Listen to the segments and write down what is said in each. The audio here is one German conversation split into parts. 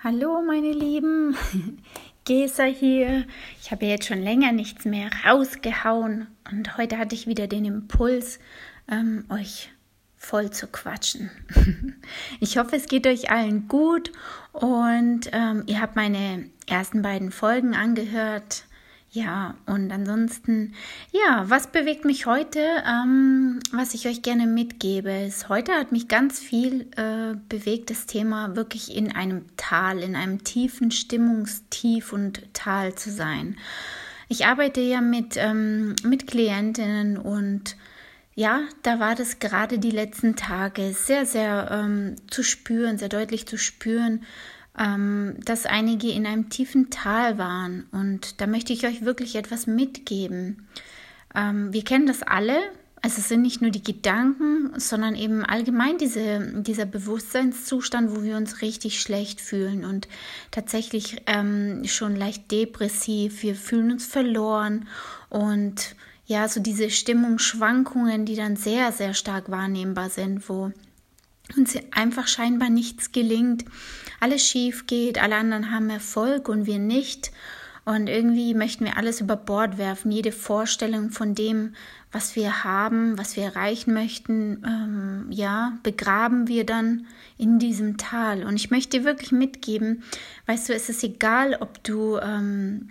Hallo meine Lieben, Gesa hier. Ich habe jetzt schon länger nichts mehr rausgehauen und heute hatte ich wieder den Impuls, ähm, euch voll zu quatschen. ich hoffe, es geht euch allen gut und ähm, ihr habt meine ersten beiden Folgen angehört. Ja, und ansonsten, ja, was bewegt mich heute? Ähm, was ich euch gerne mitgebe, ist, heute hat mich ganz viel äh, bewegt, das Thema wirklich in einem Tal, in einem tiefen Stimmungstief und Tal zu sein. Ich arbeite ja mit, ähm, mit Klientinnen und ja, da war das gerade die letzten Tage sehr, sehr ähm, zu spüren, sehr deutlich zu spüren, ähm, dass einige in einem tiefen Tal waren. Und da möchte ich euch wirklich etwas mitgeben. Ähm, wir kennen das alle. Also es sind nicht nur die Gedanken, sondern eben allgemein diese, dieser Bewusstseinszustand, wo wir uns richtig schlecht fühlen und tatsächlich ähm, schon leicht depressiv. Wir fühlen uns verloren und ja, so diese Stimmungsschwankungen, die dann sehr, sehr stark wahrnehmbar sind, wo uns einfach scheinbar nichts gelingt, alles schief geht, alle anderen haben Erfolg und wir nicht. Und irgendwie möchten wir alles über Bord werfen, jede Vorstellung von dem, was wir haben, was wir erreichen möchten, ähm, ja, begraben wir dann in diesem Tal. Und ich möchte dir wirklich mitgeben, weißt du, es ist egal, ob du ähm,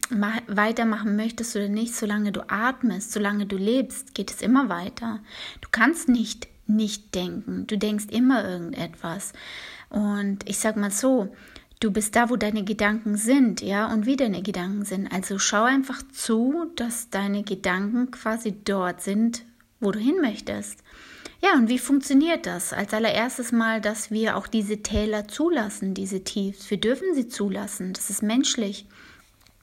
weitermachen möchtest oder nicht, solange du atmest, solange du lebst, geht es immer weiter. Du kannst nicht nicht denken. Du denkst immer irgendetwas. Und ich sag mal so, du bist da, wo deine Gedanken sind, ja, und wie deine Gedanken sind. Also schau einfach zu, dass deine Gedanken quasi dort sind, wo du hin möchtest. Ja, und wie funktioniert das? Als allererstes mal, dass wir auch diese Täler zulassen, diese Tiefs. Wir dürfen sie zulassen. Das ist menschlich.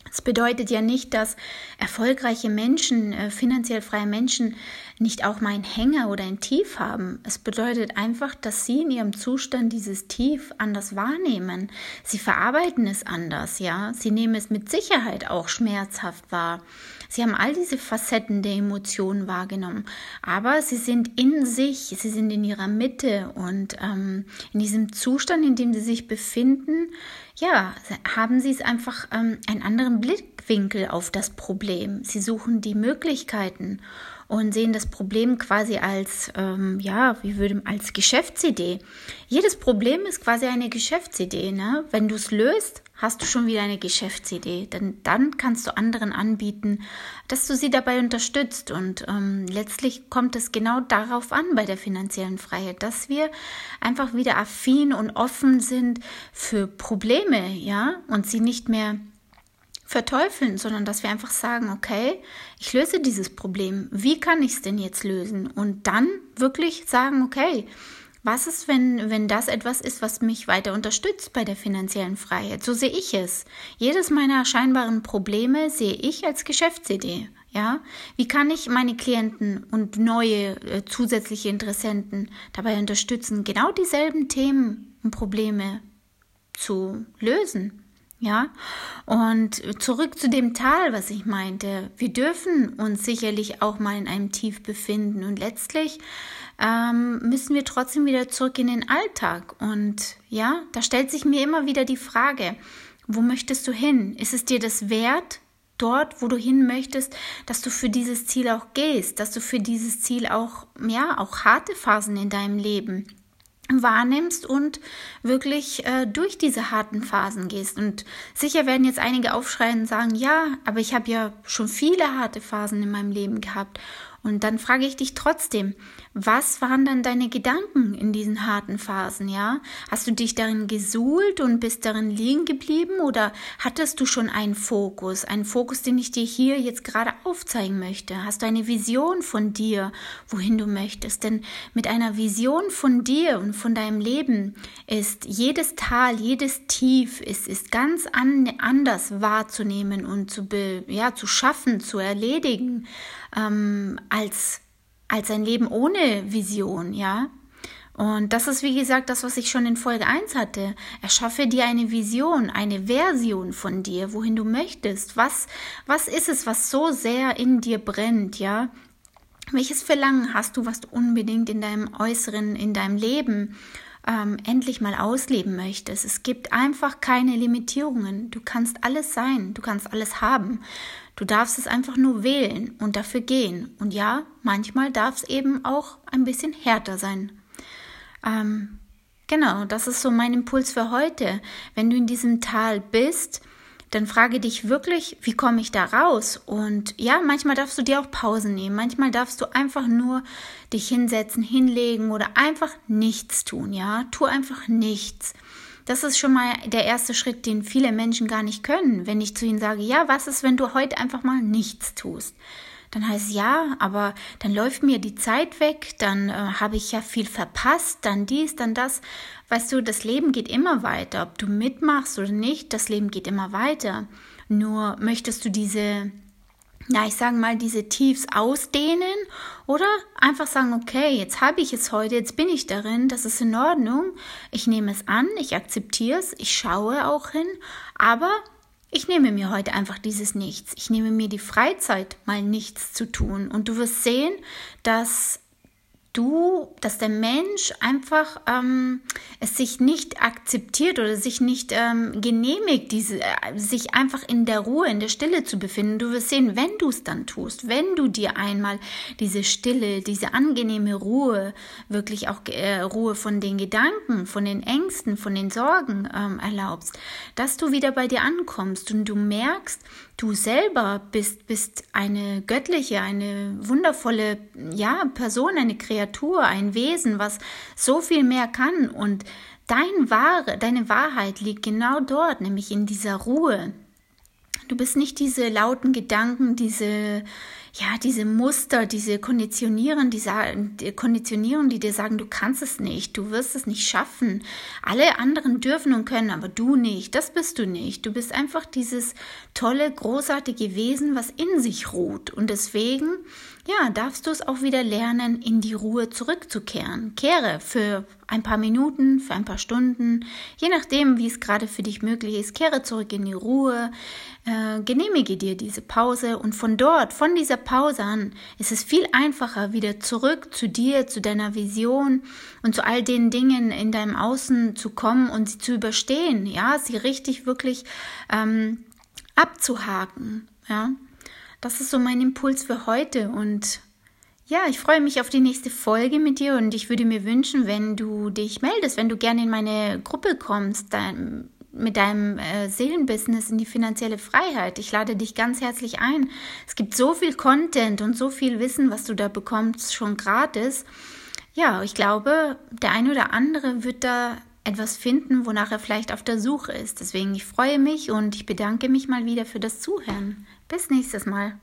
Das bedeutet ja nicht, dass erfolgreiche Menschen, äh, finanziell freie Menschen nicht auch mal einen Hänger oder ein Tief haben. Es bedeutet einfach, dass sie in ihrem Zustand dieses Tief anders wahrnehmen. Sie verarbeiten es anders, ja. Sie nehmen es mit Sicherheit auch schmerzhaft wahr. Sie haben all diese Facetten der Emotionen wahrgenommen, aber sie sind in sich, sie sind in ihrer Mitte und ähm, in diesem Zustand, in dem sie sich befinden, ja, haben sie es einfach ähm, einen anderen Blickwinkel auf das Problem. Sie suchen die Möglichkeiten und sehen das Problem quasi als, ähm, ja, wie würde als Geschäftsidee. Jedes Problem ist quasi eine Geschäftsidee. Ne? Wenn du es löst, hast du schon wieder eine Geschäftsidee. Denn dann kannst du anderen anbieten, dass du sie dabei unterstützt. Und ähm, letztlich kommt es genau darauf an bei der finanziellen Freiheit, dass wir einfach wieder affin und offen sind für Probleme, ja, und sie nicht mehr verteufeln, sondern dass wir einfach sagen, okay, ich löse dieses Problem. Wie kann ich es denn jetzt lösen? Und dann wirklich sagen, okay, was ist, wenn, wenn das etwas ist, was mich weiter unterstützt bei der finanziellen Freiheit? So sehe ich es. Jedes meiner scheinbaren Probleme sehe ich als Geschäftsidee. Ja, wie kann ich meine Klienten und neue äh, zusätzliche Interessenten dabei unterstützen, genau dieselben Themen und Probleme zu lösen? Ja, und zurück zu dem Tal, was ich meinte. Wir dürfen uns sicherlich auch mal in einem Tief befinden und letztlich ähm, müssen wir trotzdem wieder zurück in den Alltag. Und ja, da stellt sich mir immer wieder die Frage, wo möchtest du hin? Ist es dir das wert, dort, wo du hin möchtest, dass du für dieses Ziel auch gehst, dass du für dieses Ziel auch, ja, auch harte Phasen in deinem Leben wahrnimmst und wirklich äh, durch diese harten Phasen gehst. Und sicher werden jetzt einige aufschreien und sagen, ja, aber ich habe ja schon viele harte Phasen in meinem Leben gehabt. Und dann frage ich dich trotzdem, was waren dann deine Gedanken in diesen harten Phasen, ja? Hast du dich darin gesuhlt und bist darin liegen geblieben oder hattest du schon einen Fokus, einen Fokus, den ich dir hier jetzt gerade aufzeigen möchte? Hast du eine Vision von dir, wohin du möchtest? Denn mit einer Vision von dir und von deinem Leben ist jedes Tal, jedes Tief ist, ist ganz an, anders wahrzunehmen und zu, be, ja, zu schaffen, zu erledigen ähm, als, als ein Leben ohne Vision, ja. Und das ist, wie gesagt, das, was ich schon in Folge 1 hatte. Erschaffe dir eine Vision, eine Version von dir, wohin du möchtest. Was, was ist es, was so sehr in dir brennt, ja? Welches Verlangen hast du, was du unbedingt in deinem Äußeren, in deinem Leben ähm, endlich mal ausleben möchtest. Es gibt einfach keine Limitierungen. Du kannst alles sein, du kannst alles haben. Du darfst es einfach nur wählen und dafür gehen. Und ja, manchmal darf es eben auch ein bisschen härter sein. Ähm, genau, das ist so mein Impuls für heute. Wenn du in diesem Tal bist, dann frage dich wirklich, wie komme ich da raus? Und ja, manchmal darfst du dir auch Pausen nehmen. Manchmal darfst du einfach nur dich hinsetzen, hinlegen oder einfach nichts tun. Ja, tu einfach nichts. Das ist schon mal der erste Schritt, den viele Menschen gar nicht können. Wenn ich zu ihnen sage, ja, was ist, wenn du heute einfach mal nichts tust? Dann heißt ja, aber dann läuft mir die Zeit weg, dann äh, habe ich ja viel verpasst, dann dies, dann das. Weißt du, das Leben geht immer weiter, ob du mitmachst oder nicht, das Leben geht immer weiter. Nur möchtest du diese, ja, ich sage mal, diese Tiefs ausdehnen oder einfach sagen, okay, jetzt habe ich es heute, jetzt bin ich darin, das ist in Ordnung, ich nehme es an, ich akzeptiere es, ich schaue auch hin, aber ich nehme mir heute einfach dieses Nichts. Ich nehme mir die Freizeit, mal nichts zu tun. Und du wirst sehen, dass du, dass der Mensch einfach ähm, es sich nicht akzeptiert oder sich nicht ähm, genehmigt, diese, äh, sich einfach in der Ruhe, in der Stille zu befinden. Du wirst sehen, wenn du es dann tust, wenn du dir einmal diese Stille, diese angenehme Ruhe, wirklich auch äh, Ruhe von den Gedanken, von den Ängsten, von den Sorgen ähm, erlaubst, dass du wieder bei dir ankommst und du merkst, du selber bist, bist eine göttliche, eine wundervolle, ja, Person, eine Kreatur, ein Wesen, was so viel mehr kann und dein wahre, deine Wahrheit liegt genau dort, nämlich in dieser Ruhe. Du bist nicht diese lauten Gedanken, diese ja, diese Muster, diese Konditionieren, die, die Konditionieren, die dir sagen, du kannst es nicht, du wirst es nicht schaffen. Alle anderen dürfen und können, aber du nicht. Das bist du nicht. Du bist einfach dieses tolle, großartige Wesen, was in sich ruht. Und deswegen, ja, darfst du es auch wieder lernen, in die Ruhe zurückzukehren. Kehre für ein paar Minuten, für ein paar Stunden, je nachdem, wie es gerade für dich möglich ist, kehre zurück in die Ruhe, äh, genehmige dir diese Pause und von dort, von dieser Pause an, ist es viel einfacher, wieder zurück zu dir, zu deiner Vision und zu all den Dingen in deinem Außen zu kommen und sie zu überstehen, ja, sie richtig wirklich ähm, abzuhaken, ja. Das ist so mein Impuls für heute und ja, ich freue mich auf die nächste Folge mit dir und ich würde mir wünschen, wenn du dich meldest, wenn du gerne in meine Gruppe kommst, dann mit deinem äh, Seelenbusiness in die finanzielle Freiheit. Ich lade dich ganz herzlich ein. Es gibt so viel Content und so viel Wissen, was du da bekommst, schon gratis. Ja, ich glaube, der eine oder andere wird da etwas finden, wonach er vielleicht auf der Suche ist. Deswegen, ich freue mich und ich bedanke mich mal wieder für das Zuhören. Bis nächstes Mal.